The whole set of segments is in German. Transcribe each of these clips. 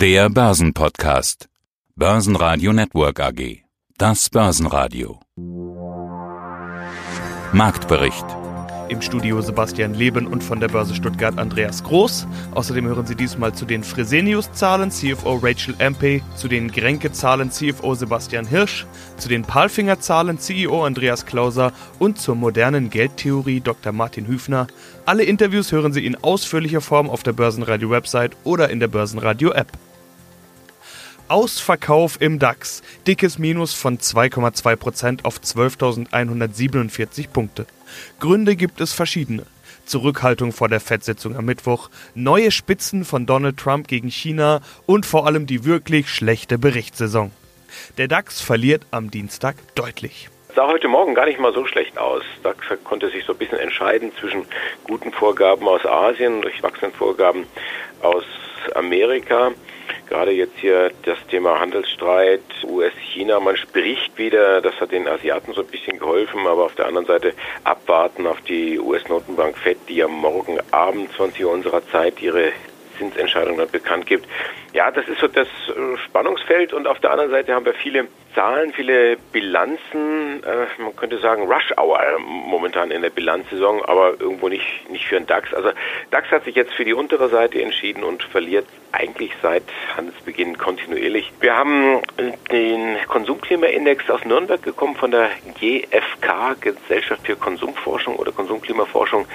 Der Börsenpodcast. Börsenradio Network AG. Das Börsenradio. Marktbericht. Im Studio Sebastian Leben und von der Börse Stuttgart Andreas Groß. Außerdem hören Sie diesmal zu den Fresenius-Zahlen CFO Rachel Ampe, zu den Grenke-Zahlen CFO Sebastian Hirsch, zu den Palfinger-Zahlen CEO Andreas Klauser und zur modernen Geldtheorie Dr. Martin Hüfner. Alle Interviews hören Sie in ausführlicher Form auf der Börsenradio-Website oder in der Börsenradio-App. Ausverkauf im DAX. Dickes Minus von 2,2% auf 12.147 Punkte. Gründe gibt es verschiedene. Zurückhaltung vor der Fettsitzung am Mittwoch, neue Spitzen von Donald Trump gegen China und vor allem die wirklich schlechte Berichtssaison. Der DAX verliert am Dienstag deutlich sah heute Morgen gar nicht mal so schlecht aus. DAX konnte sich so ein bisschen entscheiden zwischen guten Vorgaben aus Asien, durchwachsenen Vorgaben aus Amerika. Gerade jetzt hier das Thema Handelsstreit US-China. Man spricht wieder, das hat den Asiaten so ein bisschen geholfen, aber auf der anderen Seite abwarten auf die US-Notenbank FED, die ja morgen Abend 20 Uhr unserer Zeit ihre Zinsentscheidung dann bekannt gibt. Ja, das ist so das äh, Spannungsfeld und auf der anderen Seite haben wir viele Zahlen, viele Bilanzen, äh, man könnte sagen Rush Hour momentan in der Bilanzsaison, aber irgendwo nicht, nicht für den DAX. Also DAX hat sich jetzt für die untere Seite entschieden und verliert eigentlich seit Handelsbeginn kontinuierlich. Wir haben den Konsumklimaindex aus Nürnberg gekommen von der GfK, Gesellschaft für Konsumforschung oder Konsumklimaforschung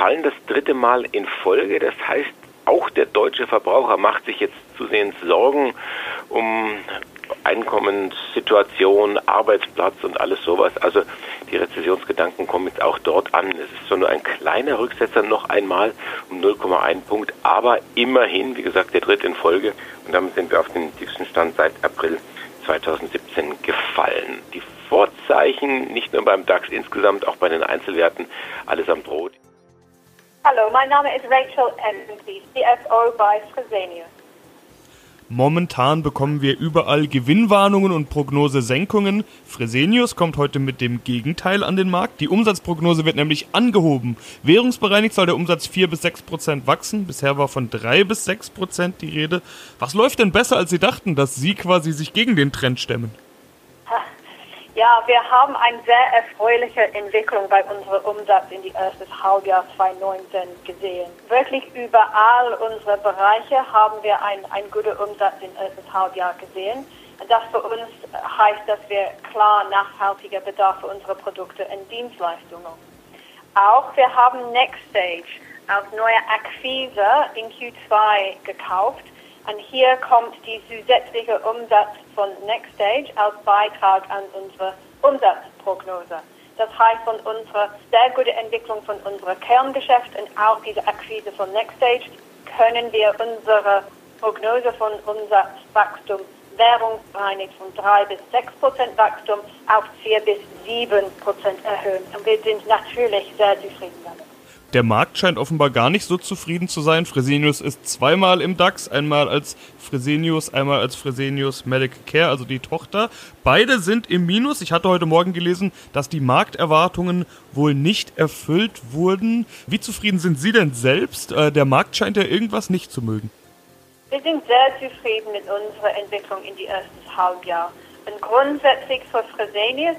fallen das dritte Mal in Folge. Das heißt, auch der deutsche Verbraucher macht sich jetzt zusehends Sorgen um Einkommenssituation, Arbeitsplatz und alles sowas. Also die Rezessionsgedanken kommen jetzt auch dort an. Es ist so nur ein kleiner Rücksetzer noch einmal um 0,1 Punkt, aber immerhin, wie gesagt, der dritte in Folge. Und damit sind wir auf den tiefsten Stand seit April 2017 gefallen. Die Vorzeichen, nicht nur beim DAX insgesamt, auch bei den Einzelwerten, allesamt rot. Hallo, mein Name ist Rachel Ensley, CFO bei Fresenius. Momentan bekommen wir überall Gewinnwarnungen und Prognosesenkungen. Fresenius kommt heute mit dem Gegenteil an den Markt. Die Umsatzprognose wird nämlich angehoben. Währungsbereinigt soll der Umsatz 4 bis 6 Prozent wachsen. Bisher war von 3 bis 6 Prozent die Rede. Was läuft denn besser, als Sie dachten, dass Sie quasi sich gegen den Trend stemmen? Ja, wir haben eine sehr erfreuliche Entwicklung bei unserem Umsatz in die erste Halbjahr 2019 gesehen. Wirklich überall unsere Bereiche haben wir einen, einen guten Umsatz im ersten Halbjahr gesehen. Das für uns heißt, dass wir klar nachhaltiger Bedarf für unsere Produkte und Dienstleistungen. Auch wir haben Nextstage als neue Akquise in Q2 gekauft und hier kommt die zusätzliche Umsatz von Nextstage als Beitrag an unsere Umsatzprognose. Das heißt, von unserer sehr guten Entwicklung von unserem Kerngeschäft und auch diese Akquise von Nextstage können wir unsere Prognose von Umsatzwachstum währungsbereinigt von 3 bis 6 Prozent Wachstum auf 4 bis 7 Prozent erhöhen. Und wir sind natürlich sehr zufrieden damit. Der Markt scheint offenbar gar nicht so zufrieden zu sein. Fresenius ist zweimal im DAX, einmal als Fresenius, einmal als Fresenius Medical Care, also die Tochter. Beide sind im Minus. Ich hatte heute Morgen gelesen, dass die Markterwartungen wohl nicht erfüllt wurden. Wie zufrieden sind Sie denn selbst? Äh, der Markt scheint ja irgendwas nicht zu mögen. Wir sind sehr zufrieden mit unserer Entwicklung in die ersten Halbjahr. Und grundsätzlich für Fresenius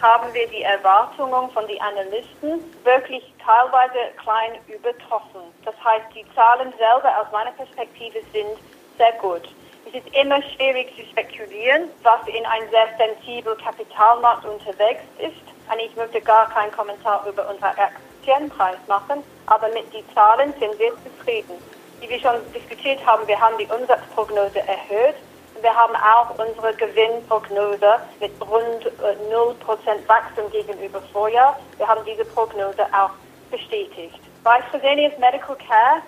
haben wir die Erwartungen von den Analysten wirklich teilweise klein übertroffen. Das heißt, die Zahlen selber aus meiner Perspektive sind sehr gut. Es ist immer schwierig zu spekulieren, was in einem sehr sensiblen Kapitalmarkt unterwegs ist. Und ich möchte gar keinen Kommentar über unseren Aktienpreis machen, aber mit den Zahlen sind wir zufrieden. Wie wir schon diskutiert haben, wir haben die Umsatzprognose erhöht wir haben auch unsere Gewinnprognose mit rund 0% äh, Wachstum gegenüber Vorjahr. Wir haben diese Prognose auch bestätigt. Bei Fresenius Medical Care,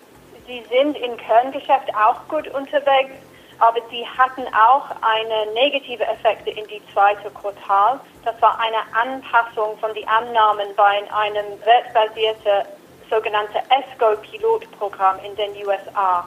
sie sind im Kerngeschäft auch gut unterwegs, aber sie hatten auch eine negative Effekte in die zweite Quartal. Das war eine Anpassung von den Annahmen bei einem wertbasierten sogenannten ESCO-Pilotprogramm in den USA.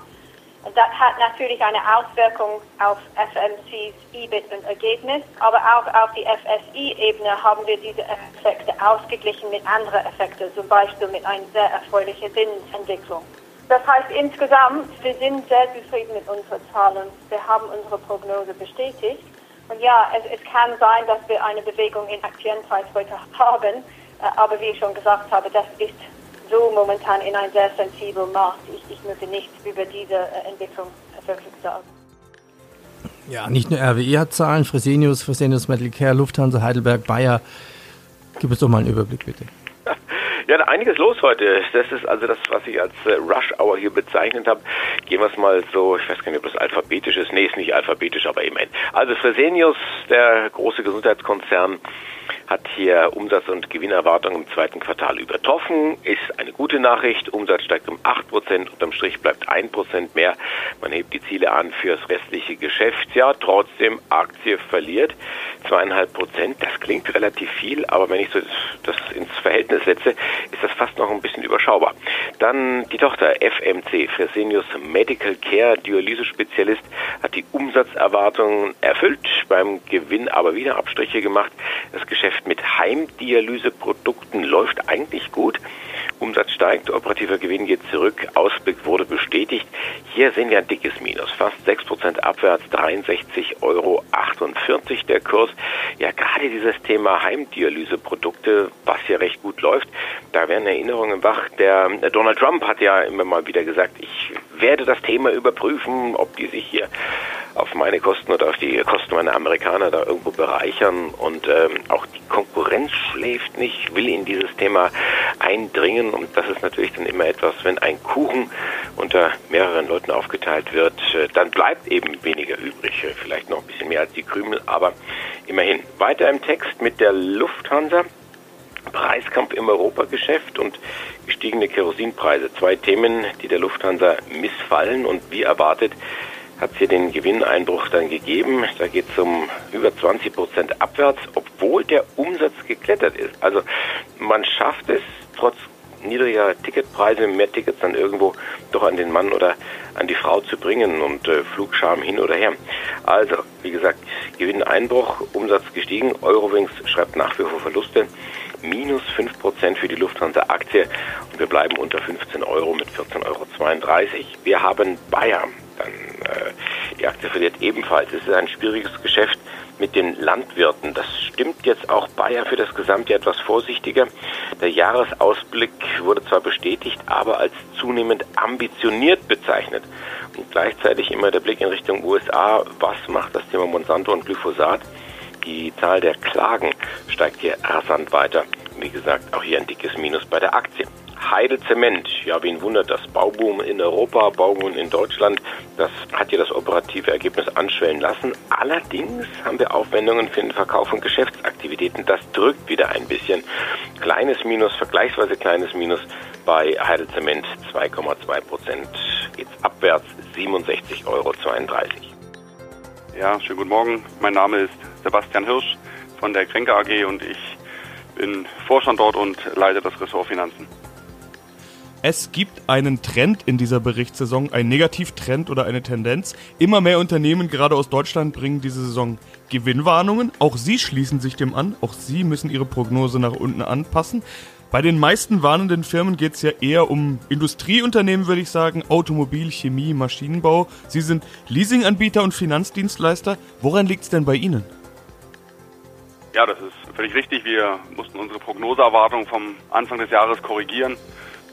Und das hat natürlich eine Auswirkung auf FMCs EBIT und Ergebnis, aber auch auf die FSI-Ebene haben wir diese Effekte ausgeglichen mit anderen Effekten, zum Beispiel mit einer sehr erfreulichen Zinsentwicklung. Das heißt insgesamt, wir sind sehr zufrieden mit unseren Zahlen. Wir haben unsere Prognose bestätigt. Und ja, es, es kann sein, dass wir eine Bewegung in Aktienpreis heute haben. Äh, aber wie ich schon gesagt habe, das ist so momentan in einem sehr sensiblen Markt. Ich, ich möchte nichts über diese äh, Entwicklung wirklich sagen. Ja, nicht nur RWE hat Zahlen, Fresenius, Fresenius Metal Care, Lufthansa, Heidelberg, Bayer. Gib uns doch mal einen Überblick, bitte. Ja, einiges los heute. Das ist also das, was ich als äh, Rush Hour hier bezeichnet habe. Gehen wir es mal so, ich weiß gar nicht, ob das alphabetisch ist. Nee, ist nicht alphabetisch, aber immerhin. Also Fresenius, der große Gesundheitskonzern, hat hier Umsatz- und Gewinnerwartungen im zweiten Quartal übertroffen. Ist eine gute Nachricht. Umsatz steigt um 8%, unterm Strich bleibt 1% mehr. Man hebt die Ziele an fürs restliche Geschäftsjahr. Trotzdem, Aktie verliert zweieinhalb Prozent. Das klingt relativ viel, aber wenn ich so das ins Verhältnis setze, ist das fast noch ein bisschen überschaubar. Dann die Tochter FMC, Fresenius Medical Care, Dialyse-Spezialist, hat die Umsatzerwartungen erfüllt, beim Gewinn aber wieder Abstriche gemacht. Das Geschäft mit Heimdialyseprodukten läuft eigentlich gut. Umsatz steigt, operativer Gewinn geht zurück, Ausblick wurde bestätigt. Hier sehen wir ein dickes Minus, fast 6% abwärts, 63,48 Euro der Kurs. Ja, gerade dieses Thema Heimdialyseprodukte, was hier recht gut läuft, da werden Erinnerungen wach. Der Donald Trump hat ja immer mal wieder gesagt, ich werde das Thema überprüfen, ob die sich hier auf meine Kosten oder auf die Kosten meiner Amerikaner da irgendwo bereichern. Und ähm, auch die Konkurrenz schläft nicht, will in dieses Thema eindringen. Und das ist natürlich dann immer etwas, wenn ein Kuchen unter mehreren Leuten aufgeteilt wird, äh, dann bleibt eben weniger übrig. Äh, vielleicht noch ein bisschen mehr als die Krümel, aber immerhin. Weiter im Text mit der Lufthansa. Preiskampf im Europageschäft und gestiegene Kerosinpreise. Zwei Themen, die der Lufthansa missfallen und wie erwartet hat es hier den Gewinneinbruch dann gegeben. Da geht es um über 20 Prozent abwärts, obwohl der Umsatz geklettert ist. Also man schafft es trotz niedriger Ticketpreise, mehr Tickets dann irgendwo doch an den Mann oder an die Frau zu bringen und äh, Flugscham hin oder her. Also, wie gesagt, Gewinneinbruch, Umsatz gestiegen, Eurowings schreibt nach wie vor Verluste, minus 5% für die Lufthansa-Aktie und wir bleiben unter 15 Euro mit 14,32 Euro. Wir haben Bayern, dann äh, die Aktie verliert ebenfalls. Es ist ein schwieriges Geschäft mit den Landwirten. Das stimmt jetzt auch Bayer für das gesamte etwas vorsichtiger. Der Jahresausblick wurde zwar bestätigt, aber als zunehmend ambitioniert bezeichnet. Und gleichzeitig immer der Blick in Richtung USA. Was macht das Thema Monsanto und Glyphosat? Die Zahl der Klagen steigt hier rasant weiter. Wie gesagt, auch hier ein dickes Minus bei der Aktie. Heide Zement, ja, wen wundert das? Bauboom in Europa, Bauboom in Deutschland, das hat ja das operative Ergebnis anschwellen lassen. Allerdings haben wir Aufwendungen für den Verkauf von Geschäftsaktivitäten. Das drückt wieder ein bisschen. Kleines Minus, vergleichsweise kleines Minus bei Heide Zement 2,2 Prozent. Geht's abwärts 67,32 Euro. Ja, schönen guten Morgen. Mein Name ist Sebastian Hirsch von der Kränke AG und ich bin Vorstand dort und leite das Ressort Finanzen. Es gibt einen Trend in dieser Berichtssaison, einen Negativtrend oder eine Tendenz. Immer mehr Unternehmen, gerade aus Deutschland, bringen diese Saison Gewinnwarnungen. Auch sie schließen sich dem an. Auch sie müssen ihre Prognose nach unten anpassen. Bei den meisten warnenden Firmen geht es ja eher um Industrieunternehmen, würde ich sagen, Automobil, Chemie, Maschinenbau. Sie sind Leasinganbieter und Finanzdienstleister. Woran liegt es denn bei Ihnen? Ja, das ist völlig richtig. Wir mussten unsere Prognoseerwartung vom Anfang des Jahres korrigieren.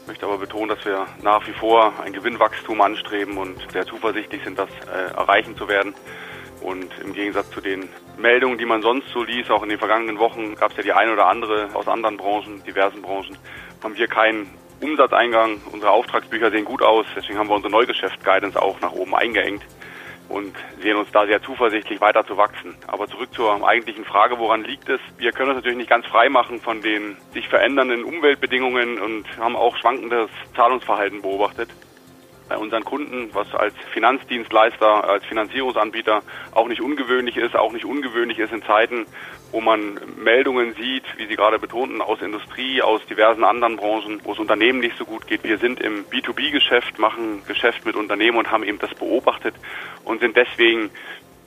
Ich möchte aber betonen, dass wir nach wie vor ein Gewinnwachstum anstreben und sehr zuversichtlich sind, das äh, erreichen zu werden. Und im Gegensatz zu den Meldungen, die man sonst so liest, auch in den vergangenen Wochen gab es ja die eine oder andere aus anderen Branchen, diversen Branchen, haben wir keinen Umsatzeingang. Unsere Auftragsbücher sehen gut aus, deswegen haben wir unsere Neugeschäft-Guidance auch nach oben eingeengt und sehen uns da sehr zuversichtlich weiter zu wachsen. Aber zurück zur eigentlichen Frage, woran liegt es? Wir können uns natürlich nicht ganz frei machen von den sich verändernden Umweltbedingungen und haben auch schwankendes Zahlungsverhalten beobachtet bei unseren Kunden, was als Finanzdienstleister, als Finanzierungsanbieter auch nicht ungewöhnlich ist, auch nicht ungewöhnlich ist in Zeiten, wo man Meldungen sieht, wie Sie gerade betonten, aus Industrie, aus diversen anderen Branchen, wo es Unternehmen nicht so gut geht. Wir sind im B2B-Geschäft, machen Geschäft mit Unternehmen und haben eben das beobachtet und sind deswegen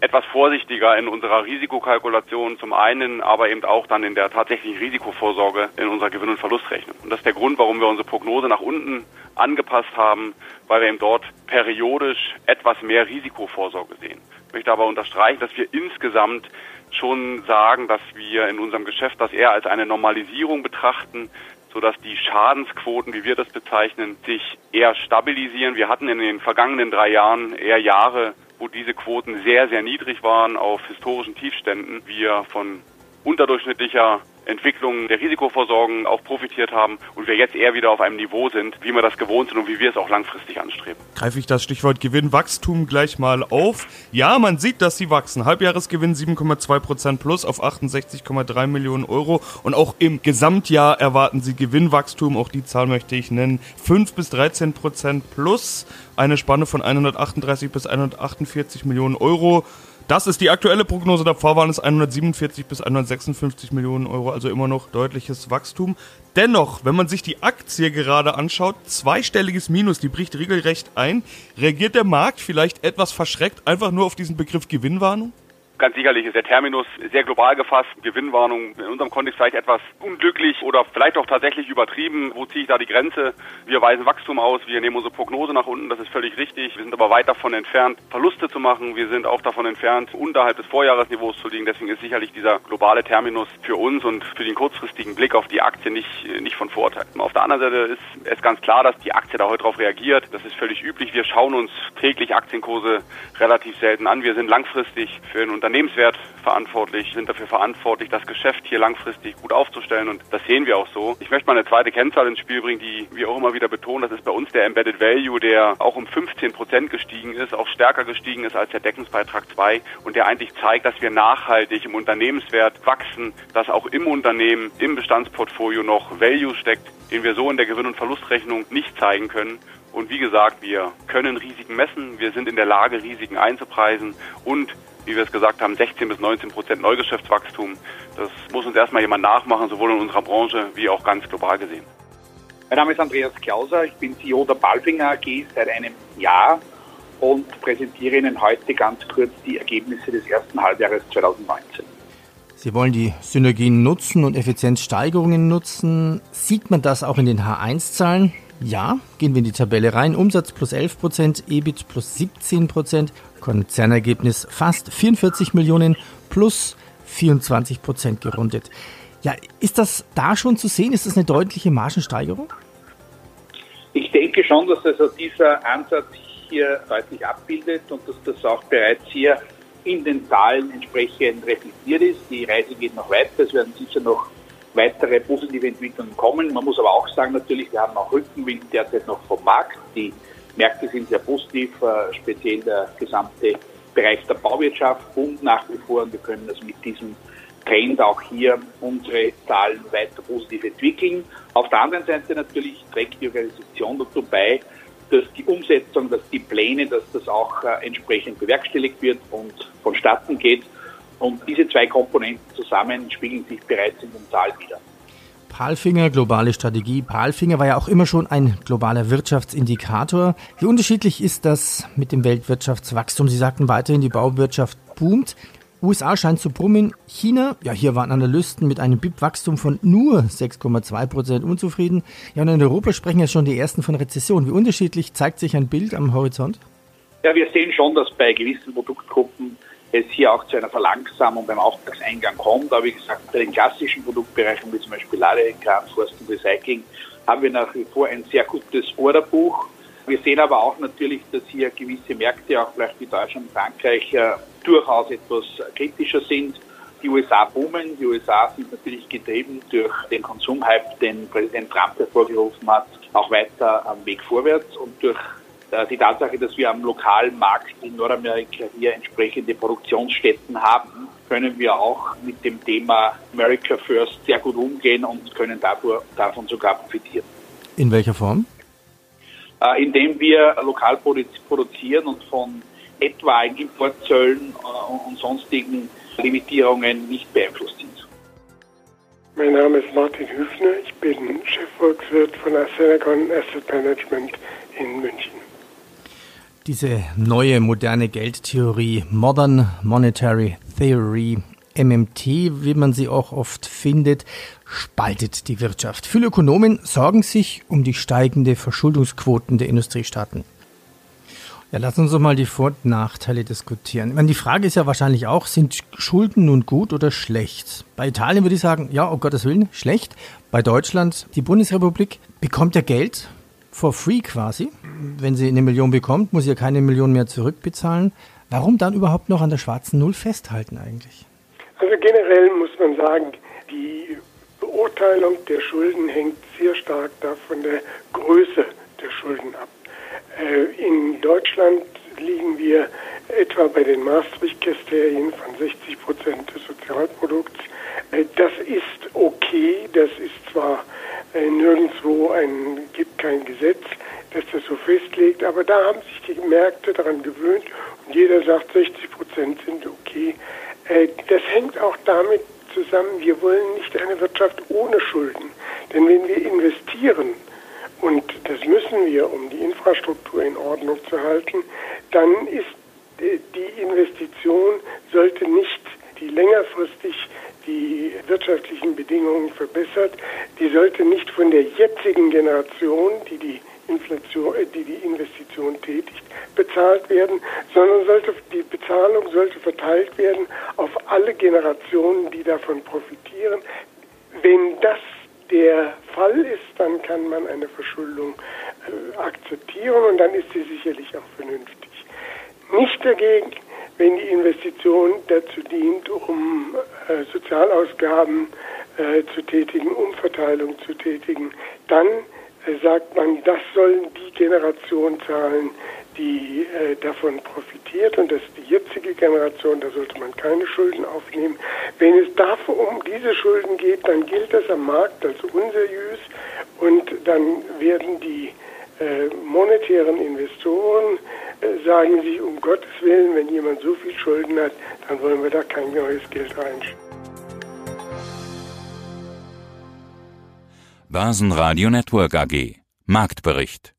etwas vorsichtiger in unserer Risikokalkulation zum einen, aber eben auch dann in der tatsächlichen Risikovorsorge in unserer Gewinn- und Verlustrechnung. Und das ist der Grund, warum wir unsere Prognose nach unten angepasst haben, weil wir eben dort periodisch etwas mehr Risikovorsorge sehen. Ich möchte aber unterstreichen, dass wir insgesamt schon sagen, dass wir in unserem Geschäft das eher als eine Normalisierung betrachten, sodass die Schadensquoten, wie wir das bezeichnen, sich eher stabilisieren. Wir hatten in den vergangenen drei Jahren eher Jahre, wo diese Quoten sehr, sehr niedrig waren auf historischen Tiefständen. Wir von unterdurchschnittlicher Entwicklung der Risikoversorgung auch profitiert haben und wir jetzt eher wieder auf einem Niveau sind, wie wir das gewohnt sind und wie wir es auch langfristig anstreben. Greife ich das Stichwort Gewinnwachstum gleich mal auf. Ja, man sieht, dass sie wachsen. Halbjahresgewinn 7,2 Prozent plus auf 68,3 Millionen Euro und auch im Gesamtjahr erwarten sie Gewinnwachstum. Auch die Zahl möchte ich nennen. 5 bis 13 Prozent plus eine Spanne von 138 bis 148 Millionen Euro. Das ist die aktuelle Prognose. Davor waren es 147 bis 156 Millionen Euro, also immer noch deutliches Wachstum. Dennoch, wenn man sich die Aktie gerade anschaut, zweistelliges Minus, die bricht regelrecht ein. Reagiert der Markt vielleicht etwas verschreckt einfach nur auf diesen Begriff Gewinnwarnung? Ganz sicherlich ist der Terminus sehr global gefasst. Gewinnwarnung in unserem Kontext vielleicht etwas unglücklich oder vielleicht auch tatsächlich übertrieben. Wo ziehe ich da die Grenze? Wir weisen Wachstum aus, wir nehmen unsere Prognose nach unten, das ist völlig richtig. Wir sind aber weit davon entfernt, Verluste zu machen. Wir sind auch davon entfernt, unterhalb des Vorjahresniveaus zu liegen. Deswegen ist sicherlich dieser globale Terminus für uns und für den kurzfristigen Blick auf die Aktie nicht, nicht von Vorteil. Auf der anderen Seite ist es ganz klar, dass die Aktie da heute darauf reagiert. Das ist völlig üblich. Wir schauen uns täglich Aktienkurse relativ selten an. Wir sind langfristig für ein Unternehmen Unternehmenswert verantwortlich, sind dafür verantwortlich, das Geschäft hier langfristig gut aufzustellen und das sehen wir auch so. Ich möchte mal eine zweite Kennzahl ins Spiel bringen, die wir auch immer wieder betonen. Das ist bei uns der Embedded Value, der auch um 15 Prozent gestiegen ist, auch stärker gestiegen ist als der Deckungsbeitrag 2 und der eigentlich zeigt, dass wir nachhaltig im Unternehmenswert wachsen, dass auch im Unternehmen, im Bestandsportfolio noch Value steckt, den wir so in der Gewinn- und Verlustrechnung nicht zeigen können. Und wie gesagt, wir können Risiken messen, wir sind in der Lage, Risiken einzupreisen und wie wir es gesagt haben, 16 bis 19 Prozent Neugeschäftswachstum. Das muss uns erstmal jemand nachmachen, sowohl in unserer Branche wie auch ganz global gesehen. Mein Name ist Andreas Klauser, ich bin CEO der Balfinger AG seit einem Jahr und präsentiere Ihnen heute ganz kurz die Ergebnisse des ersten Halbjahres 2019. Sie wollen die Synergien nutzen und Effizienzsteigerungen nutzen. Sieht man das auch in den H1-Zahlen? Ja, gehen wir in die Tabelle rein. Umsatz plus 11 Prozent, EBIT plus 17 Prozent, Konzernergebnis fast 44 Millionen plus 24 Prozent gerundet. Ja, ist das da schon zu sehen? Ist das eine deutliche Margensteigerung? Ich denke schon, dass also dieser Ansatz hier deutlich abbildet und dass das auch bereits hier in den Zahlen entsprechend reflektiert ist. Die Reise geht noch weiter. Es werden sicher noch weitere positive Entwicklungen kommen. Man muss aber auch sagen, natürlich, wir haben auch Rückenwind derzeit noch vom Markt. Die Märkte sind sehr positiv, äh, speziell der gesamte Bereich der Bauwirtschaft boomt nach wie vor und wir können also mit diesem Trend auch hier unsere Zahlen weiter positiv entwickeln. Auf der anderen Seite natürlich trägt die Organisation dazu bei, dass die Umsetzung, dass die Pläne, dass das auch äh, entsprechend bewerkstelligt wird und vonstatten geht. Und diese zwei Komponenten zusammen spiegeln sich bereits in den Zahlen wieder. Palfinger, globale Strategie. Palfinger war ja auch immer schon ein globaler Wirtschaftsindikator. Wie unterschiedlich ist das mit dem Weltwirtschaftswachstum? Sie sagten weiterhin, die Bauwirtschaft boomt. USA scheint zu brummen. China, ja, hier waren Analysten mit einem BIP-Wachstum von nur 6,2 Prozent unzufrieden. Ja, und in Europa sprechen ja schon die ersten von Rezession. Wie unterschiedlich zeigt sich ein Bild am Horizont? Ja, wir sehen schon, dass bei gewissen Produktgruppen es hier auch zu einer Verlangsamung beim Auftragseingang kommt. Aber wie gesagt, bei den klassischen Produktbereichen, wie zum Beispiel Ladekran, Forst und Recycling, haben wir nach wie vor ein sehr gutes Orderbuch. Wir sehen aber auch natürlich, dass hier gewisse Märkte, auch vielleicht wie Deutschland und Frankreich, äh, durchaus etwas kritischer sind. Die USA boomen. Die USA sind natürlich getrieben durch den Konsumhype, den Präsident Trump hervorgerufen hat, auch weiter am Weg vorwärts und durch die Tatsache, dass wir am lokalen Markt in Nordamerika hier entsprechende Produktionsstätten haben, können wir auch mit dem Thema America First sehr gut umgehen und können davor, davon sogar profitieren. In welcher Form? Äh, indem wir lokal produzieren und von etwaigen Importzöllen äh, und sonstigen Limitierungen nicht beeinflusst sind. Mein Name ist Martin Hüfner, ich bin Chefvolkswirt von Asenacon Asset Management in München. Diese neue moderne Geldtheorie, Modern Monetary Theory, MMT, wie man sie auch oft findet, spaltet die Wirtschaft. Viele Ökonomen sorgen sich um die steigende Verschuldungsquoten der Industriestaaten. Ja, lass uns doch mal die Vor- und Nachteile diskutieren. Ich meine, die Frage ist ja wahrscheinlich auch, sind Schulden nun gut oder schlecht? Bei Italien würde ich sagen, ja, um Gottes Willen, schlecht. Bei Deutschland, die Bundesrepublik bekommt ja Geld for free quasi. Wenn sie eine Million bekommt, muss sie ja keine Million mehr zurückbezahlen. Warum dann überhaupt noch an der schwarzen Null festhalten eigentlich? Also generell muss man sagen, die Beurteilung der Schulden hängt sehr stark davon der Größe der Schulden ab. Äh, in Deutschland liegen wir etwa bei den Maastricht-Kriterien von 60 Prozent des Sozialprodukts. Äh, das ist okay, das ist zwar nirgendwo ein, gibt kein Gesetz, das das so festlegt, aber da haben sich die Märkte daran gewöhnt und jeder sagt, 60 Prozent sind okay. Das hängt auch damit zusammen, wir wollen nicht eine Wirtschaft ohne Schulden. Denn wenn wir investieren, und das müssen wir, um die Infrastruktur in Ordnung zu halten, dann ist äh, die Investition sollte nicht die längerfristig die wirtschaftlichen Bedingungen verbessert, die sollte nicht von der jetzigen Generation, die die Inflation, äh, die die Investition tätigt, bezahlt werden, sondern sollte die Bezahlung sollte verteilt werden auf alle Generationen, die davon profitieren. Wenn das der Fall ist, dann kann man eine Verschuldung äh, akzeptieren und dann ist sie sicherlich auch vernünftig. Nicht dagegen, wenn die Investition dazu dient, um äh, Sozialausgaben äh, zu tätigen, Umverteilung zu tätigen, dann äh, sagt man, das sollen die Generation zahlen, die äh, davon profitiert und das ist die jetzige Generation, da sollte man keine Schulden aufnehmen. Wenn es dafür um diese Schulden geht, dann gilt das am Markt als unseriös und dann werden die äh, monetären Investoren sagen sich, um Gottes Willen, wenn jemand so viel Schulden hat, dann wollen wir da kein neues Geld reinschieben. Börsenradio Network AG Marktbericht